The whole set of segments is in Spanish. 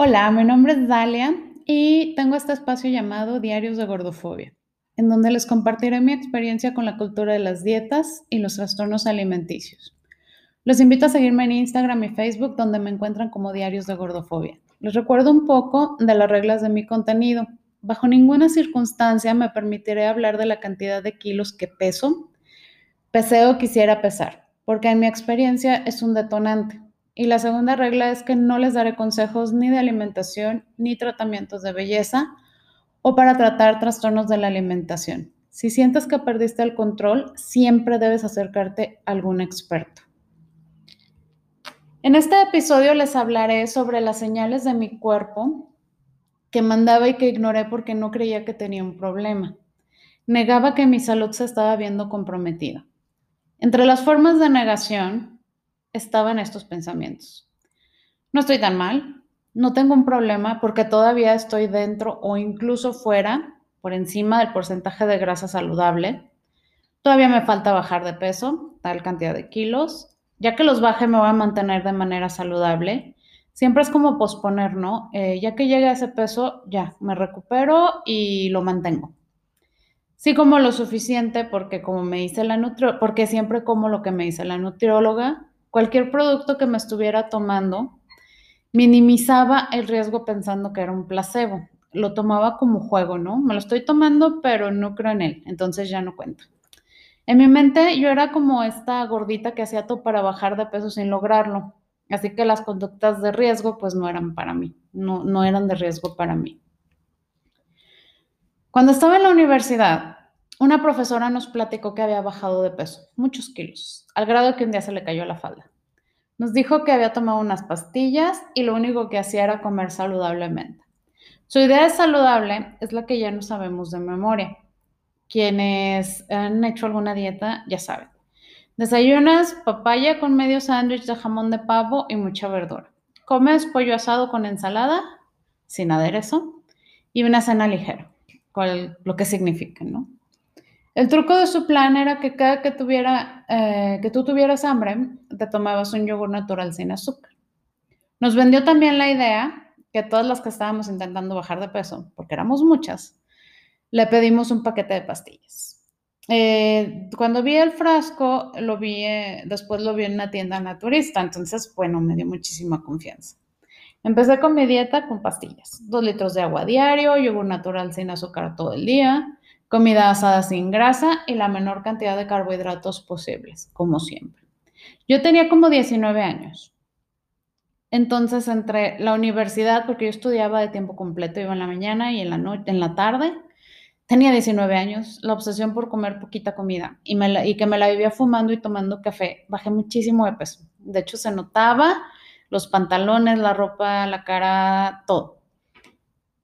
Hola, mi nombre es Dalia y tengo este espacio llamado Diarios de Gordofobia, en donde les compartiré mi experiencia con la cultura de las dietas y los trastornos alimenticios. Los invito a seguirme en Instagram y Facebook, donde me encuentran como Diarios de Gordofobia. Les recuerdo un poco de las reglas de mi contenido. Bajo ninguna circunstancia me permitiré hablar de la cantidad de kilos que peso, peseo quisiera pesar, porque en mi experiencia es un detonante. Y la segunda regla es que no les daré consejos ni de alimentación ni tratamientos de belleza o para tratar trastornos de la alimentación. Si sientes que perdiste el control, siempre debes acercarte a algún experto. En este episodio les hablaré sobre las señales de mi cuerpo que mandaba y que ignoré porque no creía que tenía un problema. Negaba que mi salud se estaba viendo comprometida. Entre las formas de negación estaban estos pensamientos. No estoy tan mal, no tengo un problema porque todavía estoy dentro o incluso fuera, por encima del porcentaje de grasa saludable. Todavía me falta bajar de peso, tal cantidad de kilos. Ya que los baje me voy a mantener de manera saludable. Siempre es como posponer, ¿no? Eh, ya que llegue a ese peso, ya, me recupero y lo mantengo. Sí como lo suficiente porque como me dice la nutrióloga, porque siempre como lo que me dice la nutrióloga, cualquier producto que me estuviera tomando, minimizaba el riesgo pensando que era un placebo. Lo tomaba como juego, ¿no? Me lo estoy tomando, pero no creo en él, entonces ya no cuento. En mi mente yo era como esta gordita que hacía todo para bajar de peso sin lograrlo. Así que las conductas de riesgo pues no eran para mí, no, no eran de riesgo para mí. Cuando estaba en la universidad, una profesora nos platicó que había bajado de peso, muchos kilos, al grado que un día se le cayó la falda. Nos dijo que había tomado unas pastillas y lo único que hacía era comer saludablemente. Su idea de saludable es la que ya no sabemos de memoria. Quienes han hecho alguna dieta ya saben. Desayunas papaya con medio sándwich de jamón de pavo y mucha verdura. Comes pollo asado con ensalada, sin aderezo, y una cena ligera, cual, lo que significa, ¿no? El truco de su plan era que cada que, tuviera, eh, que tú tuvieras hambre, te tomabas un yogur natural sin azúcar. Nos vendió también la idea que todas las que estábamos intentando bajar de peso, porque éramos muchas, le pedimos un paquete de pastillas. Eh, cuando vi el frasco, lo vi, eh, después lo vi en una tienda naturista, entonces, bueno, me dio muchísima confianza. Empecé con mi dieta con pastillas, dos litros de agua diario, yogur natural sin azúcar todo el día, comida asada sin grasa y la menor cantidad de carbohidratos posibles, como siempre. Yo tenía como 19 años. Entonces, entre la universidad, porque yo estudiaba de tiempo completo, iba en la mañana y en la, noche, en la tarde, tenía 19 años, la obsesión por comer poquita comida y, y que me la vivía fumando y tomando café. Bajé muchísimo de peso. De hecho, se notaba los pantalones, la ropa, la cara, todo.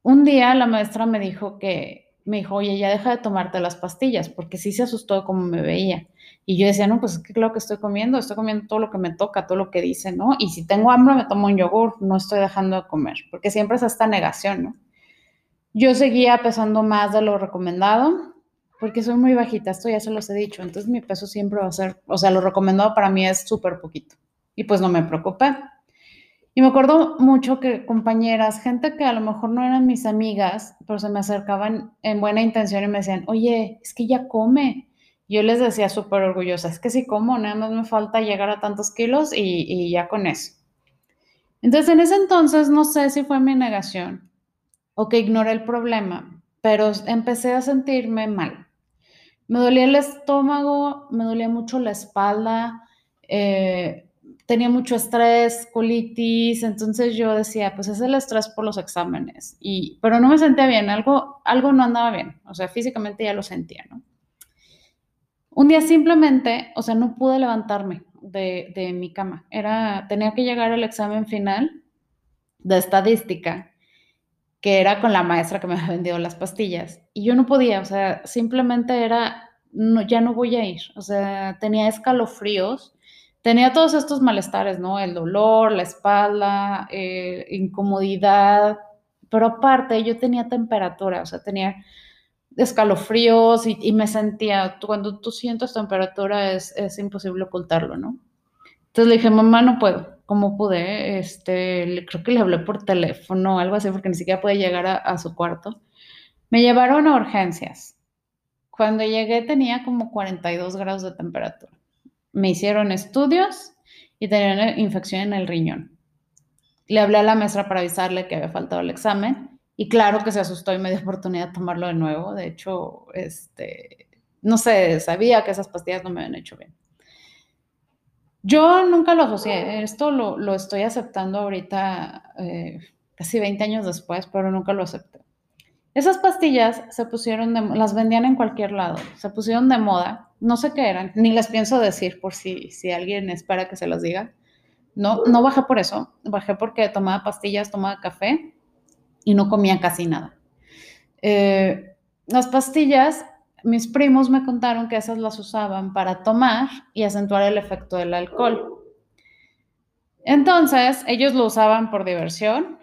Un día la maestra me dijo que me dijo, oye, ya deja de tomarte las pastillas, porque sí se asustó como me veía. Y yo decía, no, pues es que lo que estoy comiendo, estoy comiendo todo lo que me toca, todo lo que dice, ¿no? Y si tengo hambre, me tomo un yogur, no estoy dejando de comer, porque siempre es esta negación, ¿no? Yo seguía pesando más de lo recomendado, porque soy muy bajita, esto ya se los he dicho, entonces mi peso siempre va a ser, o sea, lo recomendado para mí es súper poquito. Y pues no me preocupé. Y me acuerdo mucho que compañeras, gente que a lo mejor no eran mis amigas, pero se me acercaban en buena intención y me decían, oye, es que ya come. Yo les decía súper orgullosa, es que sí como, nada más me falta llegar a tantos kilos y, y ya con eso. Entonces, en ese entonces, no sé si fue mi negación o que ignoré el problema, pero empecé a sentirme mal. Me dolía el estómago, me dolía mucho la espalda, eh, tenía mucho estrés, colitis, entonces yo decía, pues es el estrés por los exámenes, y, pero no me sentía bien, algo, algo no andaba bien, o sea, físicamente ya lo sentía, ¿no? Un día simplemente, o sea, no pude levantarme de, de mi cama, era, tenía que llegar al examen final de estadística, que era con la maestra que me había vendido las pastillas, y yo no podía, o sea, simplemente era, no, ya no voy a ir, o sea, tenía escalofríos, tenía todos estos malestares, ¿no? El dolor, la espalda, eh, incomodidad, pero aparte yo tenía temperatura, o sea, tenía escalofríos y, me sentía, cuando tú sientes temperatura es, es, imposible ocultarlo, ¿no? Entonces le dije, mamá, no puedo. ¿Cómo pude? Este, creo que le hablé por teléfono o algo así, porque ni siquiera pude llegar a, a su cuarto. Me llevaron a urgencias. Cuando llegué tenía como 42 grados de temperatura. Me hicieron estudios y tenía una infección en el riñón. Le hablé a la maestra para avisarle que había faltado el examen y claro que se asustó y me dio oportunidad de tomarlo de nuevo. De hecho, este, no sé, sabía que esas pastillas no me habían hecho bien. Yo nunca lo asocié, esto lo, lo estoy aceptando ahorita, eh, casi 20 años después, pero nunca lo acepté. Esas pastillas se pusieron, las vendían en cualquier lado, se pusieron de moda, no sé qué eran, ni les pienso decir por si, si alguien espera que se los diga. No, no bajé por eso, bajé porque tomaba pastillas, tomaba café y no comía casi nada. Eh, las pastillas mis primos me contaron que esas las usaban para tomar y acentuar el efecto del alcohol. Entonces, ellos lo usaban por diversión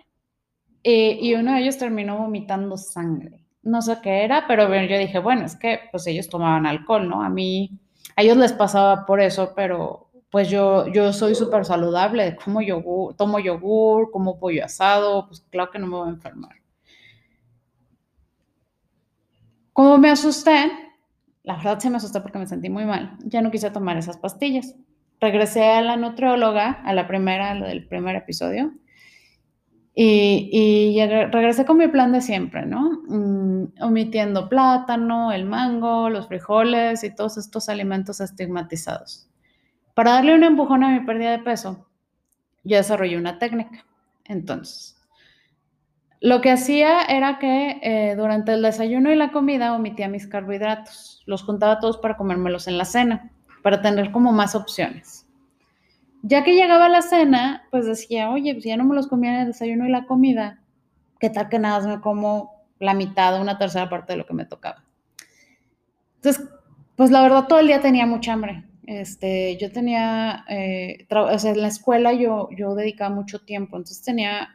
eh, y uno de ellos terminó vomitando sangre. No sé qué era, pero yo dije, bueno, es que pues ellos tomaban alcohol, ¿no? A mí, a ellos les pasaba por eso, pero pues yo, yo soy súper saludable, como yogur, tomo yogur, como pollo asado, pues claro que no me voy a enfermar. Como me asusté, la verdad se me asusté porque me sentí muy mal, ya no quise tomar esas pastillas. Regresé a la nutrióloga, a la primera, del primer episodio, y, regresé con mi plan de siempre, ¿no? Mm, omitiendo plátano, el mango, los frijoles y todos estos alimentos estigmatizados. Para darle un empujón a mi pérdida de peso, yo desarrollé una técnica. Entonces, lo que hacía era que eh, durante el desayuno y la comida omitía mis carbohidratos. Los juntaba todos para comérmelos en la cena, para tener como más opciones. Ya que llegaba la cena, pues decía, oye, pues ya no me los comía en el desayuno y la comida, ¿qué tal que nada más me como la mitad o una tercera parte de lo que me tocaba? Entonces, pues la verdad todo el día tenía mucha hambre. Este, yo tenía, eh, o sea, en la escuela yo, yo dedicaba mucho tiempo, entonces tenía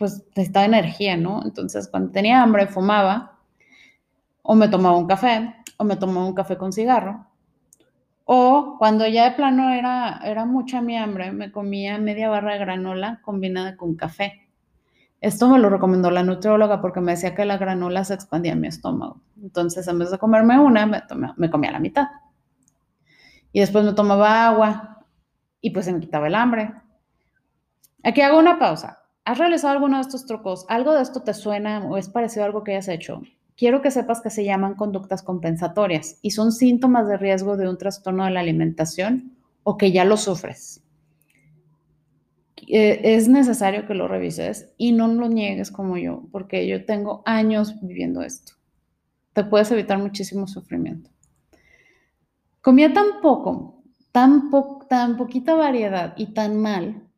pues necesitaba energía, ¿no? Entonces cuando tenía hambre fumaba o me tomaba un café o me tomaba un café con cigarro. O cuando ya de plano era, era mucha mi hambre, me comía media barra de granola combinada con café. Esto me lo recomendó la nutrióloga porque me decía que la granola se expandía en mi estómago. Entonces, en vez de comerme una, me, me comía la mitad. Y después me tomaba agua y pues se me quitaba el hambre. Aquí hago una pausa. ¿Has realizado alguno de estos trucos? ¿Algo de esto te suena o es parecido a algo que hayas hecho? Quiero que sepas que se llaman conductas compensatorias y son síntomas de riesgo de un trastorno de la alimentación o que ya lo sufres. Eh, es necesario que lo revises y no lo niegues como yo, porque yo tengo años viviendo esto. Te puedes evitar muchísimo sufrimiento. Comía tan poco, tan, tan poquita variedad y tan mal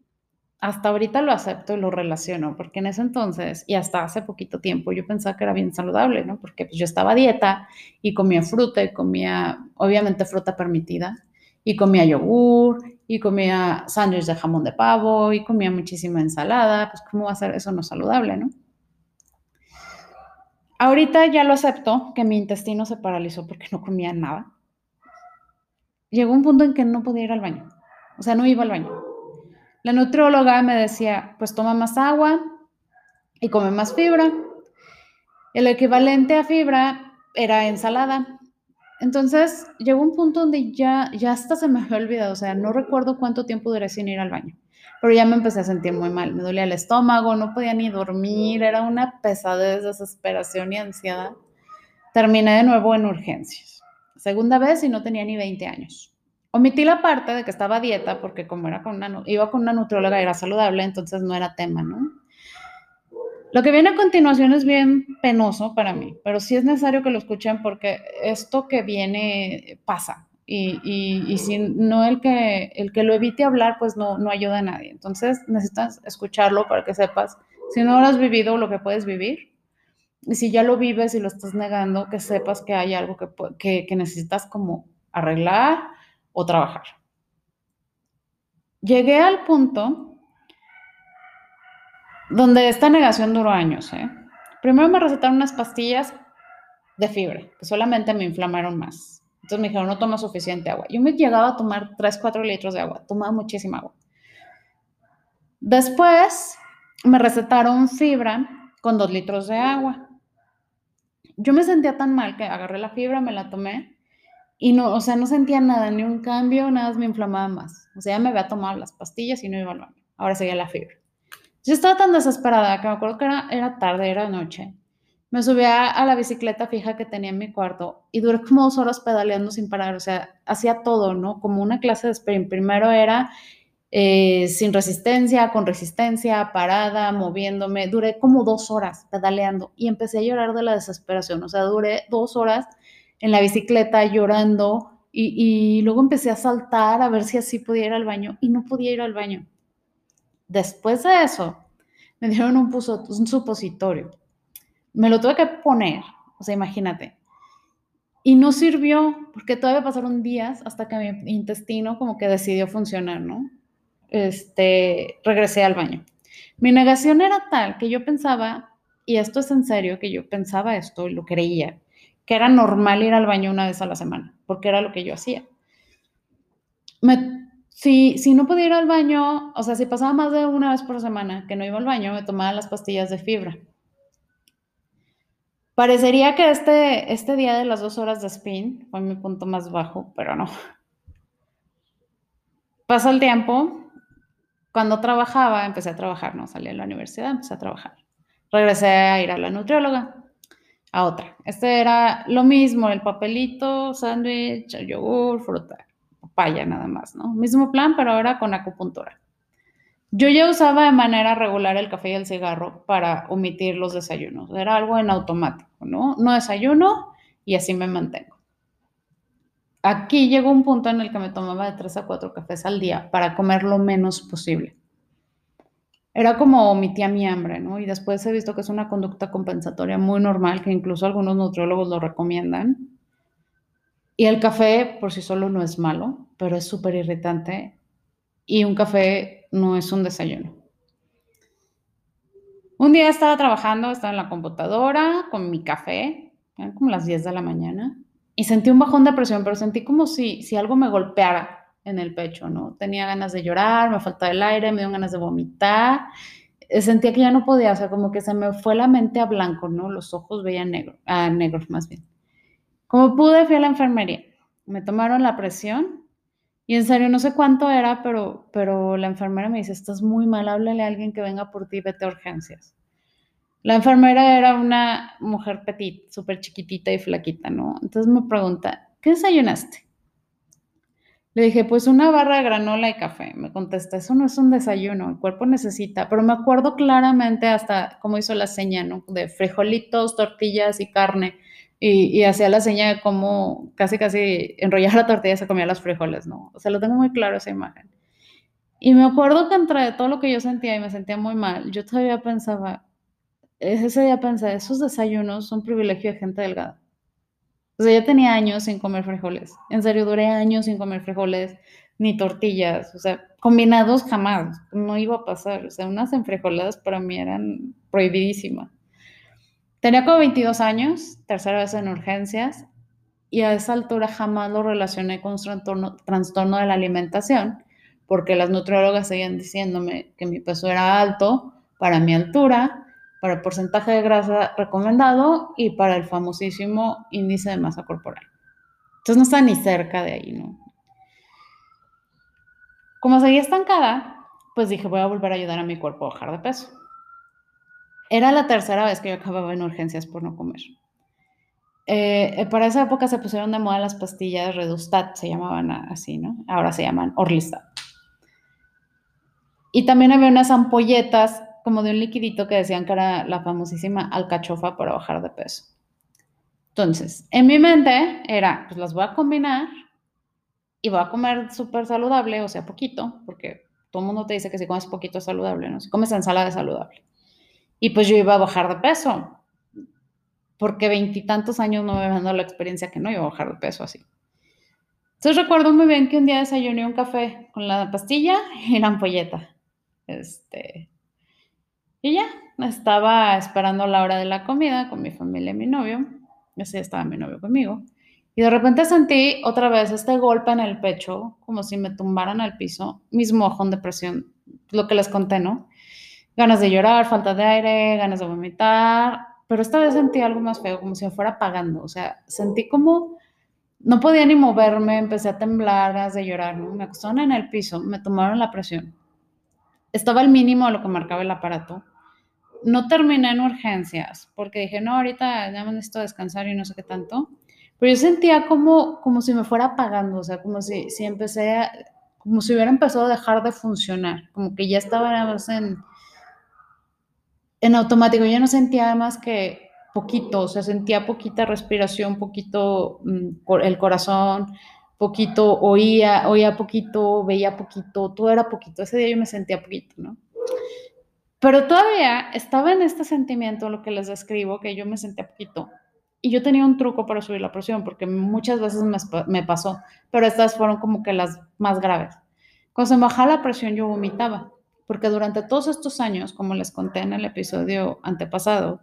hasta ahorita lo acepto y lo relaciono, porque en ese entonces y hasta hace poquito tiempo yo pensaba que era bien saludable, ¿no? Porque pues, yo estaba dieta y comía fruta y comía, obviamente, fruta permitida, y comía yogur y comía sándwich de jamón de pavo y comía muchísima ensalada, pues ¿cómo va a ser eso no saludable, no? Ahorita ya lo acepto, que mi intestino se paralizó porque no comía nada. Llegó un punto en que no podía ir al baño, o sea, no iba al baño la nutrióloga me decía, pues toma más agua y come más fibra. El equivalente a fibra era ensalada. Entonces llegó un punto donde ya, ya hasta se me había olvidado, o sea, no recuerdo cuánto tiempo duré sin ir al baño, pero ya me empecé a sentir muy mal, me dolía el estómago, no podía ni dormir, era una pesadez, desesperación y ansiedad. Terminé de nuevo en urgencias, segunda vez y no tenía ni 20 años. Omití la parte de que estaba dieta porque como era con una, iba con una nutrióloga y era saludable, entonces no era tema, ¿no? Lo que viene a continuación es bien penoso para mí, pero sí es necesario que lo escuchen porque esto que viene pasa y, y, si no el que, el que lo evite hablar, pues no, no ayuda a nadie. Entonces necesitas escucharlo para que sepas, si no lo has vivido, lo que puedes vivir. Y si ya lo vives y lo estás negando, que sepas que hay algo que, que, que necesitas como arreglar o trabajar. Llegué al punto donde esta negación duró años. ¿eh? Primero me recetaron unas pastillas de fiebre, que solamente me inflamaron más. Entonces me dijeron, no toma suficiente agua. Yo me llegaba a tomar 3, 4 litros de agua, tomaba muchísima agua. Después me recetaron fibra con 2 litros de agua. Yo me sentía tan mal que agarré la fibra, me la tomé y no, o sea, no sentía nada, ni un cambio, nada me inflamaba más. O sea, ya me había tomado las pastillas y no iba al baño. Ahora seguía la fibra. Yo estaba tan desesperada que me acuerdo que era, era tarde, era noche. Me subí a, la bicicleta fija que tenía en mi cuarto y duré como dos horas pedaleando sin parar. O sea, hacía todo, ¿no? Como una clase de sprint. Primero era eh, sin resistencia, con resistencia, parada, moviéndome. Duré como dos horas pedaleando y empecé a llorar de la desesperación. O sea, duré dos horas en la bicicleta llorando y, luego empecé a saltar a ver si así podía ir al baño y no podía ir al baño. Después de eso, me dieron un, un supositorio. Me lo tuve que poner, o sea, imagínate. Y no sirvió, porque todavía pasaron días hasta que mi intestino como que decidió funcionar, ¿no? Este, regresé al baño. Mi negación era tal que yo pensaba, y esto es en serio, que yo pensaba esto y lo creía, que era normal ir al baño una vez a la semana, porque era lo que yo hacía. Si, si no podía ir al baño, o sea, si pasaba más de una vez por semana que no iba al baño, me tomaba las pastillas de fibra. Parecería que este, este día de las dos horas de spin fue mi punto más bajo, pero no. Pasa el tiempo. Cuando trabajaba, empecé a trabajar, no salí a la universidad, empecé a trabajar. Regresé a ir a la nutrióloga, a otra. Este era lo mismo, el papelito, sándwich, yogur, fruta paya nada más, ¿no? Mismo plan, pero ahora con acupuntura. Yo ya usaba de manera regular el café y el cigarro para omitir los desayunos. Era algo en automático, ¿no? No desayuno y así me mantengo. Aquí llegó un punto en el que me tomaba de tres a cuatro cafés al día para comer lo menos posible. Era como omitía mi hambre, ¿no? Y después he visto que es una conducta compensatoria muy normal, que incluso algunos nutriólogos lo recomiendan, y el café por sí solo no es malo, pero es súper irritante y un café no es un desayuno. Un día estaba trabajando, estaba en la computadora con mi café, eran como las 10 de la mañana, y sentí un bajón de presión, pero sentí como si, si algo me golpeara en el pecho, ¿no? Tenía ganas de llorar, me faltaba el aire, me dio ganas de vomitar, eh, sentía que ya no podía, o sea, como que se me fue la mente a blanco, ¿no? Los ojos veían negro, a negros más bien. Como pude, fui a la enfermería. Me tomaron la presión y en serio no sé cuánto era, pero, pero la enfermera me dice, estás muy mal, háblale a alguien que venga por ti, vete a urgencias. La enfermera era una mujer petit, súper chiquitita y flaquita, ¿no? Entonces me pregunta, ¿qué desayunaste? Le dije, pues una barra de granola y café. Me contesta, eso no es un desayuno, el cuerpo necesita. Pero me acuerdo claramente hasta cómo hizo la seña, ¿no? De frijolitos, tortillas y carne y, hacía la seña de cómo casi casi enrollar la tortilla y se comía los frijoles, ¿no? O sea, lo tengo muy claro esa imagen. Y me acuerdo que entre todo lo que yo sentía y me sentía muy mal, yo todavía pensaba, ese día pensé, esos desayunos son privilegio de gente delgada. O sea, yo tenía años sin comer frijoles. En serio, duré años sin comer frijoles ni tortillas. O sea, combinados jamás. No iba a pasar. O sea, unas enfrijoladas para mí eran prohibidísimas. Tenía como 22 años, tercera vez en urgencias, y a esa altura jamás lo relacioné con un trastorno, de la alimentación, porque las nutriólogas seguían diciéndome que mi peso era alto para mi altura, para el porcentaje de grasa recomendado y para el famosísimo índice de masa corporal. Entonces no está ni cerca de ahí, ¿no? Como seguía estancada, pues dije, voy a volver a ayudar a mi cuerpo a bajar de peso. Era la tercera vez que yo acababa en urgencias por no comer. Eh, eh, para esa época se pusieron de moda las pastillas Redustat, se llamaban así, ¿no? Ahora se llaman Orlistat. Y también había unas ampolletas como de un liquidito que decían que era la famosísima alcachofa para bajar de peso. Entonces, en mi mente era, pues las voy a combinar y voy a comer súper saludable, o sea, poquito, porque todo el mundo te dice que si comes poquito es saludable, ¿no? Si comes ensalada es saludable. Y pues yo iba a bajar de peso, porque veintitantos años no me habían dado la experiencia que no iba a bajar de peso así. Entonces recuerdo muy bien que un día desayuné un café con la pastilla y la ampolleta. Este, y ya, estaba esperando la hora de la comida con mi familia y mi novio. Ese estaba mi novio conmigo. Y de repente sentí otra vez este golpe en el pecho, como si me tumbaran al piso, mismo mojón de presión, lo que les conté, ¿no? Ganas de llorar, falta de aire, ganas de vomitar, pero esta vez sentí algo más feo, como si me fuera apagando, o sea, sentí como no podía ni moverme, empecé a temblar, ganas de llorar, ¿no? Me acostaron en el piso, me tomaron la presión. Estaba al mínimo de lo que marcaba el aparato. No terminé en urgencias, porque dije, no, ahorita ya me necesito descansar y no sé qué tanto. Pero yo sentía como, como si me fuera apagando, o sea, como si, si empecé a, como si hubiera empezado a dejar de funcionar, como que ya estaba en, en automático. Yo no sentía más que poquito, o sea, sentía poquita respiración, poquito mm, el corazón, poquito oía, oía poquito, veía poquito, todo era poquito. Ese día yo me sentía poquito, ¿no? Pero todavía estaba en este sentimiento, lo que les describo, que yo me sentía poquito. Y yo tenía un truco para subir la presión, porque muchas veces me, pasó, pero estas fueron como que las más graves. Cuando se me bajaba la presión, yo vomitaba, porque durante todos estos años, como les conté en el episodio antepasado,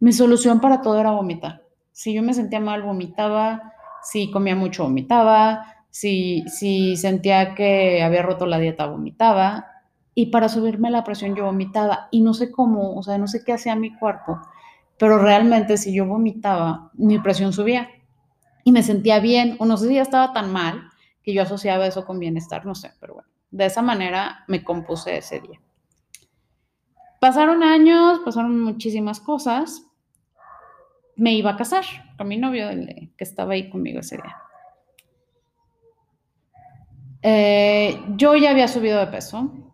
mi solución para todo era vomitar. Si yo me sentía mal, vomitaba. Si comía mucho, vomitaba. Si, si sentía que había roto la dieta, vomitaba. Y para subirme la presión, yo vomitaba. Y no sé cómo, o sea, no sé qué hacía mi cuerpo. Pero realmente, si yo vomitaba, mi presión subía. Y me sentía bien. O no sé si ya estaba tan mal que yo asociaba eso con bienestar, no sé, pero bueno. De esa manera me compuse ese día. Pasaron años, pasaron muchísimas cosas me iba a casar con mi novio que estaba ahí conmigo ese día. Eh, yo ya había subido de peso.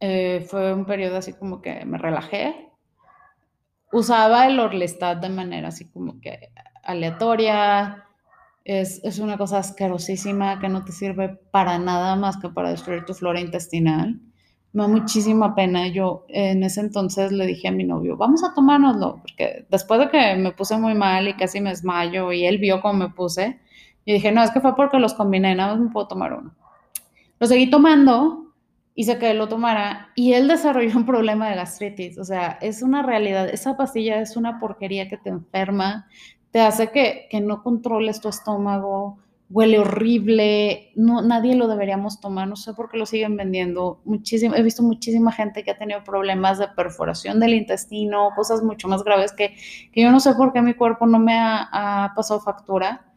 Eh, fue un periodo así como que me relajé. Usaba el Orlistat de manera así como que aleatoria. Es, es, una cosa asquerosísima que no te sirve para nada más que para destruir tu flora intestinal me da muchísima pena. Yo en ese entonces le dije a mi novio, vamos a tomárnoslo, porque después de que me puse muy mal y casi me desmayo y él vio cómo me puse, y dije, no, es que fue porque los combiné, nada más me puedo tomar uno. Lo seguí tomando, hice que él lo tomara y él desarrolló un problema de gastritis. O sea, es una realidad. Esa pastilla es una porquería que te enferma, te hace que, que no controles tu estómago, huele horrible, no, nadie lo deberíamos tomar, no sé por qué lo siguen vendiendo. Muchísimo, he visto muchísima gente que ha tenido problemas de perforación del intestino, cosas mucho más graves que, que yo no sé por qué mi cuerpo no me ha, pasado factura,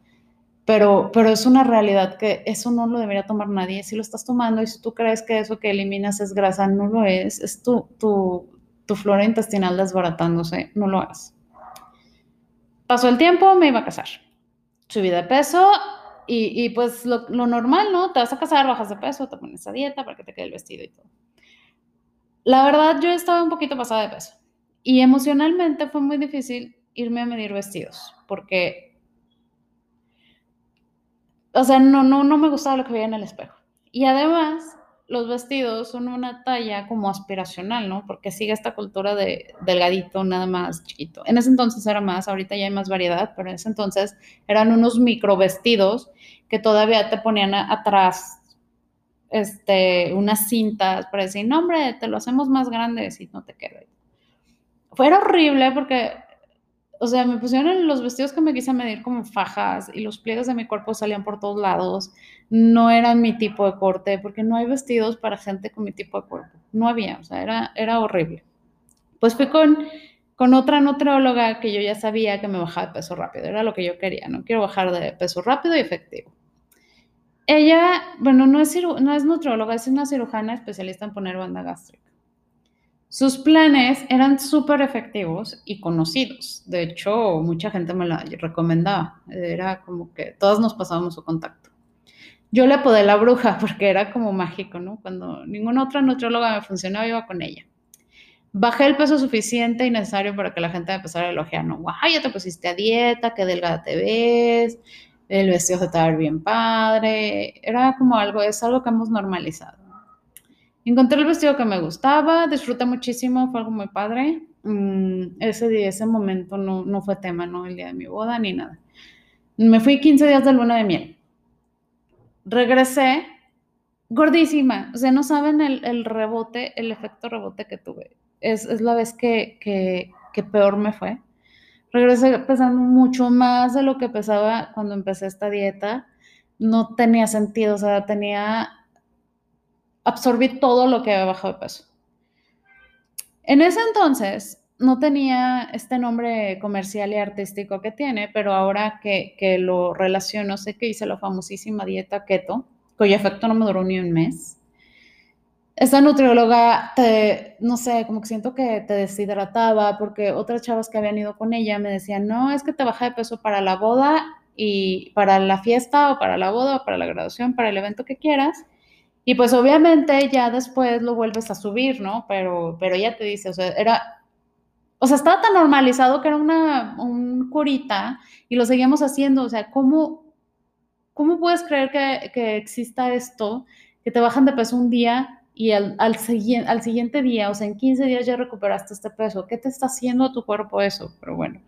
pero, pero es una realidad que eso no lo debería tomar nadie. Si lo estás tomando y si tú crees que eso que eliminas es grasa, no lo es, es tu, tu, tu flora intestinal desbaratándose, no lo es. Pasó el tiempo, me iba a casar. Subí de peso, y, pues lo, normal, ¿no? Te vas a casar, bajas de peso, te pones a dieta para que te quede el vestido y todo. La verdad, yo estaba un poquito pasada de peso. Y emocionalmente fue muy difícil irme a medir vestidos, porque, o sea, no, no, no me gustaba lo que veía en el espejo. Y además, los vestidos son una talla como aspiracional, ¿no? Porque sigue esta cultura de delgadito, nada más chiquito. En ese entonces era más, ahorita ya hay más variedad, pero en ese entonces eran unos micro vestidos que todavía te ponían atrás este, unas cintas para decir, no, hombre, te lo hacemos más grande si no te queda. Fue horrible porque o sea, me pusieron los vestidos que me quise medir como fajas y los pliegues de mi cuerpo salían por todos lados. No eran mi tipo de corte, porque no hay vestidos para gente con mi tipo de cuerpo. No había, o sea, era, era horrible. Pues fui con, con otra nutrióloga que yo ya sabía que me bajaba de peso rápido, era lo que yo quería, no quiero bajar de peso rápido y efectivo. Ella, bueno, no es, no es nutrióloga, es una cirujana especialista en poner banda gástrica. Sus planes eran súper efectivos y conocidos. De hecho, mucha gente me la recomendaba. Era como que todos nos pasábamos su contacto. Yo le apodé la bruja porque era como mágico, ¿no? Cuando ninguna otra nutrióloga me funcionaba, iba con ella. Bajé el peso suficiente y necesario para que la gente me empezara a elogiar, ¿no? Guau, ya te pusiste a dieta, qué delgada te ves, el vestido se te va bien padre. Era como algo, es algo que hemos normalizado. Encontré el vestido que me gustaba, disfruté muchísimo, fue algo muy padre. Mm, ese día, ese momento no, no fue tema, no el día de mi boda ni nada. Me fui 15 días de luna de miel. Regresé gordísima. O sea, no saben el, el rebote, el efecto rebote que tuve. Es, es la vez que, que, que, peor me fue. Regresé pesando mucho más de lo que pesaba cuando empecé esta dieta. No tenía sentido, o sea, tenía, absorbí todo lo que había bajado de peso. En ese entonces no tenía este nombre comercial y artístico que tiene, pero ahora que, que lo relaciono, sé que hice la famosísima dieta keto, cuyo efecto no me duró ni un mes esta nutrióloga, te, no sé, como que siento que te deshidrataba, porque otras chavas que habían ido con ella me decían, no, es que te baja de peso para la boda y para la fiesta o para la boda o para la graduación, para el evento que quieras. Y pues obviamente ya después lo vuelves a subir, ¿no? Pero, pero ella te dice, o sea, era, o sea, estaba tan normalizado que era una un curita y lo seguíamos haciendo, o sea, ¿cómo, cómo puedes creer que, que exista esto, que te bajan de peso un día y al, al, al, siguiente día, o sea, en 15 días ya recuperaste este peso. ¿Qué te está haciendo a tu cuerpo eso? Pero bueno,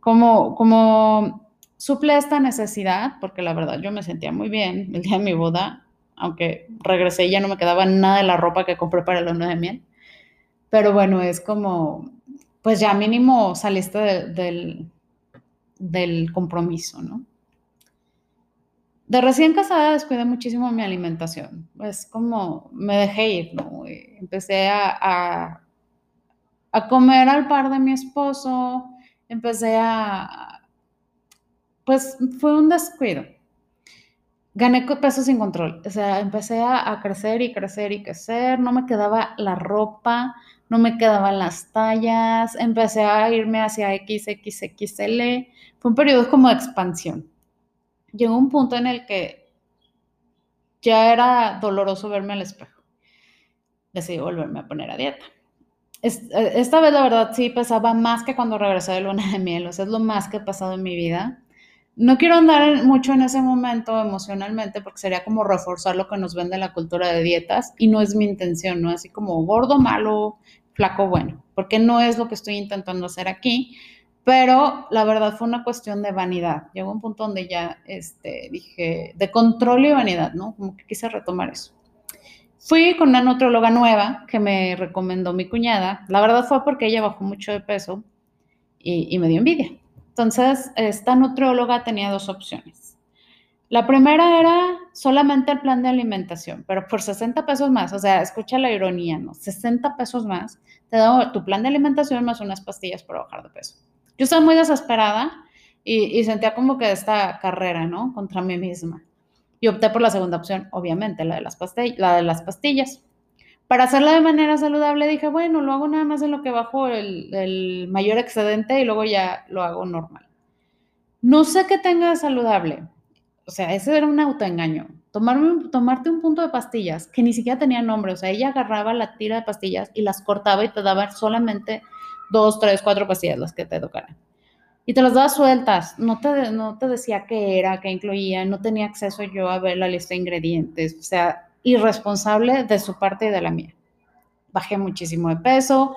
como, como suple esta necesidad, porque la verdad yo me sentía muy bien el día de mi boda, aunque regresé y ya no me quedaba nada de la ropa que compré para el luna de miel. Pero bueno, es como, pues ya mínimo saliste de, del, del compromiso, ¿no? de recién casada descuidé muchísimo mi alimentación. Es como me dejé ir, ¿no? Empecé a, a, comer al par de mi esposo, empecé a... Pues fue un descuido. Gané peso sin control. O sea, empecé a, a crecer y crecer y crecer. No me quedaba la ropa, no me quedaban las tallas. Empecé a irme hacia XXXL. Fue un periodo como de expansión llegó un punto en el que ya era doloroso verme al espejo. Decidí volverme a poner a dieta. Eh, esta vez, la verdad, sí pesaba más que cuando regresé de luna de miel. O sea, es lo más que he pasado en mi vida. No quiero andar mucho en ese momento emocionalmente porque sería como reforzar lo que nos vende la cultura de dietas y no es mi intención, ¿no? Así como gordo, malo, flaco, bueno, porque no es lo que estoy intentando hacer aquí pero la verdad fue una cuestión de vanidad. Llegó un punto donde ya este, dije, de control y vanidad, ¿no? Como que quise retomar eso. Fui con una nutróloga nueva que me recomendó mi cuñada. La verdad fue porque ella bajó mucho de peso y, y me dio envidia. Entonces, esta nutróloga tenía dos opciones. La primera era solamente el plan de alimentación, pero por 60 pesos más, o sea, escucha la ironía, ¿no? 60 pesos más, te da tu plan de alimentación más unas pastillas para bajar de peso. Yo estaba muy desesperada y, sentía como que esta carrera, ¿no? Contra mí misma. Y opté por la segunda opción, obviamente, la de las pastillas. Para hacerla de manera saludable dije, bueno, lo hago nada más en lo que bajo el, mayor excedente y luego ya lo hago normal. No sé qué tenga saludable. O sea, ese era un autoengaño. Tomarme, tomarte un punto de pastillas que ni siquiera tenía nombre. O sea, ella agarraba la tira de pastillas y las cortaba y te daba solamente dos, tres, cuatro pastillas las que te tocaran. Y te las daba sueltas, no te, no te decía qué era, qué incluía, no tenía acceso yo a ver la lista de ingredientes, o sea, irresponsable de su parte y de la mía. Bajé muchísimo de peso,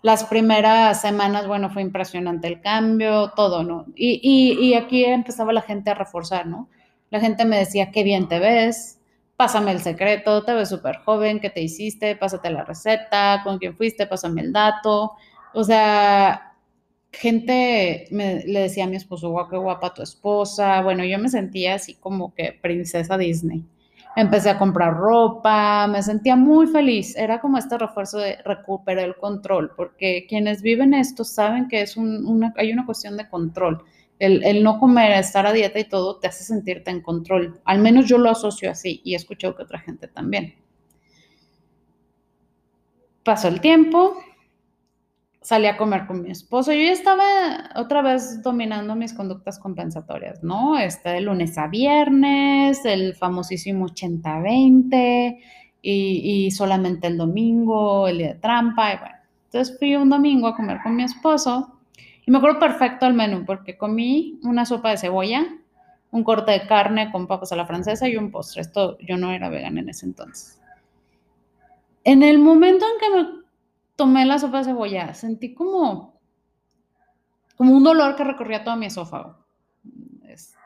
las primeras semanas, bueno, fue impresionante el cambio, todo, ¿no? Y, y, y aquí empezaba la gente a reforzar, ¿no? La gente me decía, qué bien te ves, pásame el secreto, te ves súper joven, ¿qué te hiciste? Pásate la receta, con quién fuiste, pásame el dato. O sea, gente me, le decía a mi esposo, qué guapa tu esposa. Bueno, yo me sentía así como que princesa Disney. Empecé a comprar ropa, me sentía muy feliz. Era como este refuerzo de recuperar el control, porque quienes viven esto saben que es una, hay una cuestión de control. El, el, no comer, estar a dieta y todo te hace sentirte en control. Al menos yo lo asocio así y he escuchado que otra gente también. Pasó el tiempo, salí a comer con mi esposo. Yo ya estaba otra vez dominando mis conductas compensatorias, ¿no? Este, de lunes a viernes, el famosísimo 80-20 y, y, solamente el domingo, el día de trampa. Y bueno, entonces fui un domingo a comer con mi esposo y me acuerdo perfecto el menú porque comí una sopa de cebolla, un corte de carne con papas a la francesa y un postre. Esto yo no era vegana en ese entonces. En el momento en que me tomé la sopa de cebolla, sentí como, como un dolor que recorría todo mi esófago. Este,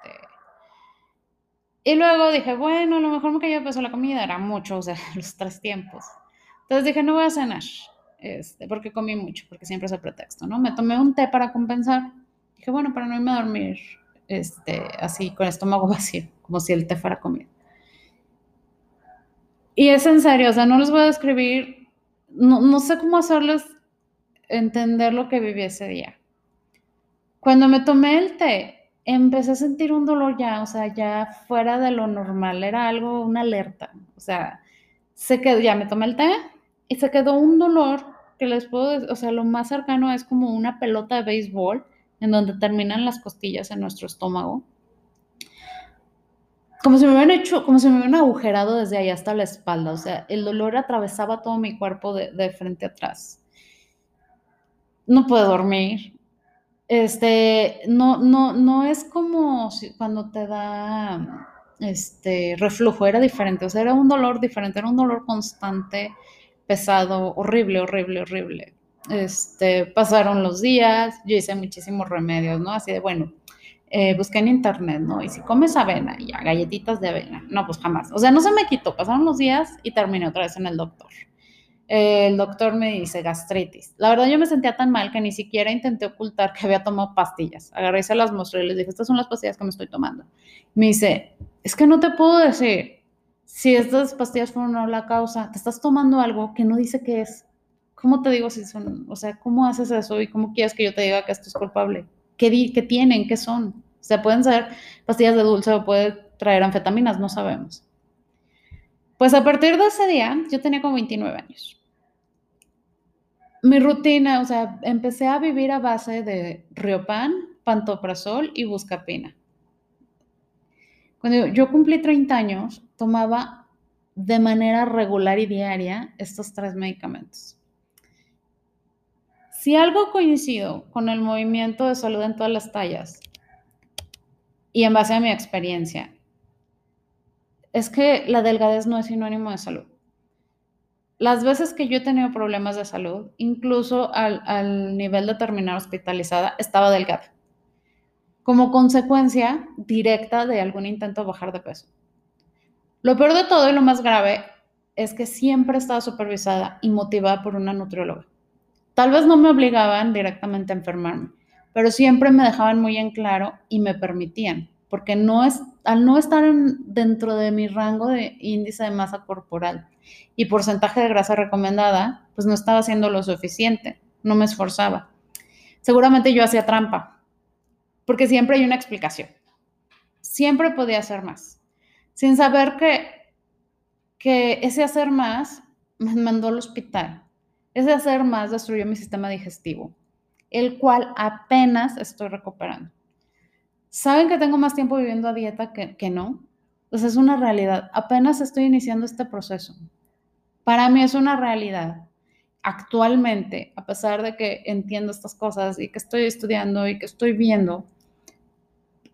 y luego dije, bueno, a lo mejor me cayó peso la comida, era mucho, o sea, los tres tiempos. Entonces dije, no voy a cenar, este, porque comí mucho, porque siempre es el pretexto, ¿no? Me tomé un té para compensar, Dije, bueno, para no irme a dormir este, así con el estómago vacío, como si el té fuera comida. Y es en serio, o sea, no les voy a describir, no, no sé cómo hacerles entender lo que viví ese día. Cuando me tomé el té, empecé a sentir un dolor ya, o sea, ya fuera de lo normal, era algo, una alerta, o sea, se quedó, ya me tomé el té y se quedó un dolor que les puedo, o sea, lo más cercano es como una pelota de béisbol en donde terminan las costillas en nuestro estómago. Como si me hubieran hecho, como si me hubieran agujerado desde ahí hasta la espalda, o sea, el dolor atravesaba todo mi cuerpo de, de frente atrás. No puedo dormir. Este, no, no, no es como cuando te da este reflujo, era diferente, o sea, era un dolor diferente, era un dolor constante, pesado, horrible, horrible, horrible. Este, pasaron los días, yo hice muchísimos remedios, ¿no? Así de, bueno, eh, busqué en internet, ¿no? Y si comes avena, ya, galletitas de avena, no, pues jamás. O sea, no se me quitó, pasaron los días y terminé otra vez en el doctor. el doctor me dice gastritis. La verdad yo me sentía tan mal que ni siquiera intenté ocultar que había tomado pastillas. Agarré y se las mostré y les dije, estas son las pastillas que me estoy tomando. Me dice, es que no te puedo decir si estas pastillas fueron no la causa. Te estás tomando algo que no dice qué es. ¿Cómo te digo si son, o sea, cómo haces eso y cómo quieres que yo te diga que esto es culpable? ¿Qué, tienen? ¿Qué son? O sea, pueden ser pastillas de dulce o puede traer anfetaminas, no sabemos. Pues a partir de ese día, yo tenía como 29 años. Mi rutina, o sea, empecé a vivir a base de Riopan, Pantoprazol y Buscapina. Cuando yo cumplí 30 años, tomaba de manera regular y diaria estos tres medicamentos. Si algo coincido con el movimiento de salud en todas las tallas y en base a mi experiencia, es que la delgadez no es sinónimo de salud. Las veces que yo he tenido problemas de salud, incluso al, nivel de terminar hospitalizada, estaba delgada, como consecuencia directa de algún intento de bajar de peso. Lo peor de todo y lo más grave es que siempre he estado supervisada y motivada por una nutrióloga. Tal vez no me obligaban directamente a enfermarme, pero siempre me dejaban muy en claro y me permitían, porque al no estar dentro de mi rango de índice de masa corporal y porcentaje de grasa recomendada, pues no estaba haciendo lo suficiente, no me esforzaba. Seguramente yo hacía trampa, porque siempre hay una explicación. Siempre podía hacer más, sin saber que ese hacer más me mandó al hospital ese hacer más destruyó mi sistema digestivo, el cual apenas estoy recuperando. ¿Saben que tengo más tiempo viviendo a dieta que, que no? Pues es una realidad. Apenas estoy iniciando este proceso. Para mí es una realidad. Actualmente, a pesar de que entiendo estas cosas y que estoy estudiando y que estoy viendo,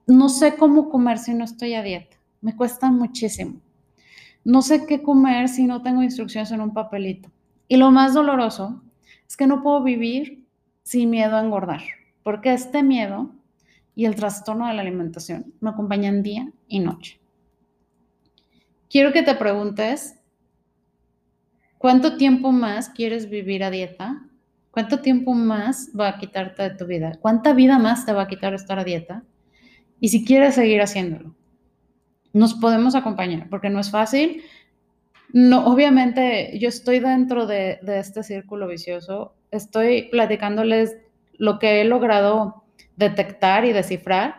no sé cómo comer si no estoy a dieta. Me cuesta muchísimo. No sé qué comer si no tengo instrucciones en un papelito. Y lo más doloroso es que no puedo vivir sin miedo a engordar, porque este miedo y el trastorno de la alimentación me acompañan día y noche. Quiero que te preguntes, ¿cuánto tiempo más quieres vivir a dieta? ¿Cuánto tiempo más va a quitarte de tu vida? ¿Cuánta vida más te va a quitar estar a dieta? Y si quieres seguir haciéndolo, nos podemos acompañar, porque no es fácil, no, obviamente yo estoy dentro de, este círculo vicioso, estoy platicándoles lo que he logrado detectar y descifrar,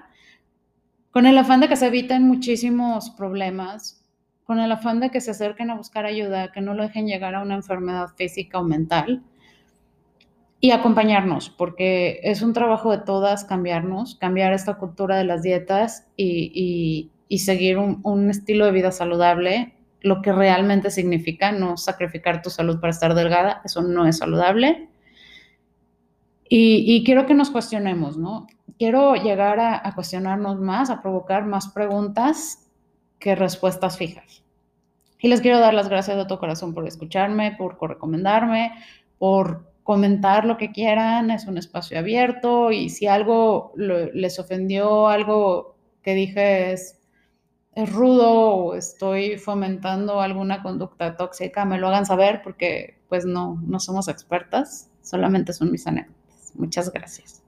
con el afán de que se eviten muchísimos problemas, con el afán de que se acerquen a buscar ayuda, que no lo dejen llegar a una enfermedad física o mental. Y acompañarnos, porque es un trabajo de todas cambiarnos, cambiar esta cultura de las dietas y, seguir un estilo de vida saludable lo que realmente significa no sacrificar tu salud para estar delgada, eso no es saludable. Y, quiero que nos cuestionemos, ¿no? Quiero llegar a, a, cuestionarnos más, a provocar más preguntas que respuestas fijas. Y les quiero dar las gracias de todo corazón por escucharme, por recomendarme, por comentar lo que quieran, es un espacio abierto y si algo les ofendió, algo que dije es es rudo o estoy fomentando alguna conducta tóxica, me lo hagan saber porque pues no, no somos expertas, solamente son mis anécdotas. Muchas gracias.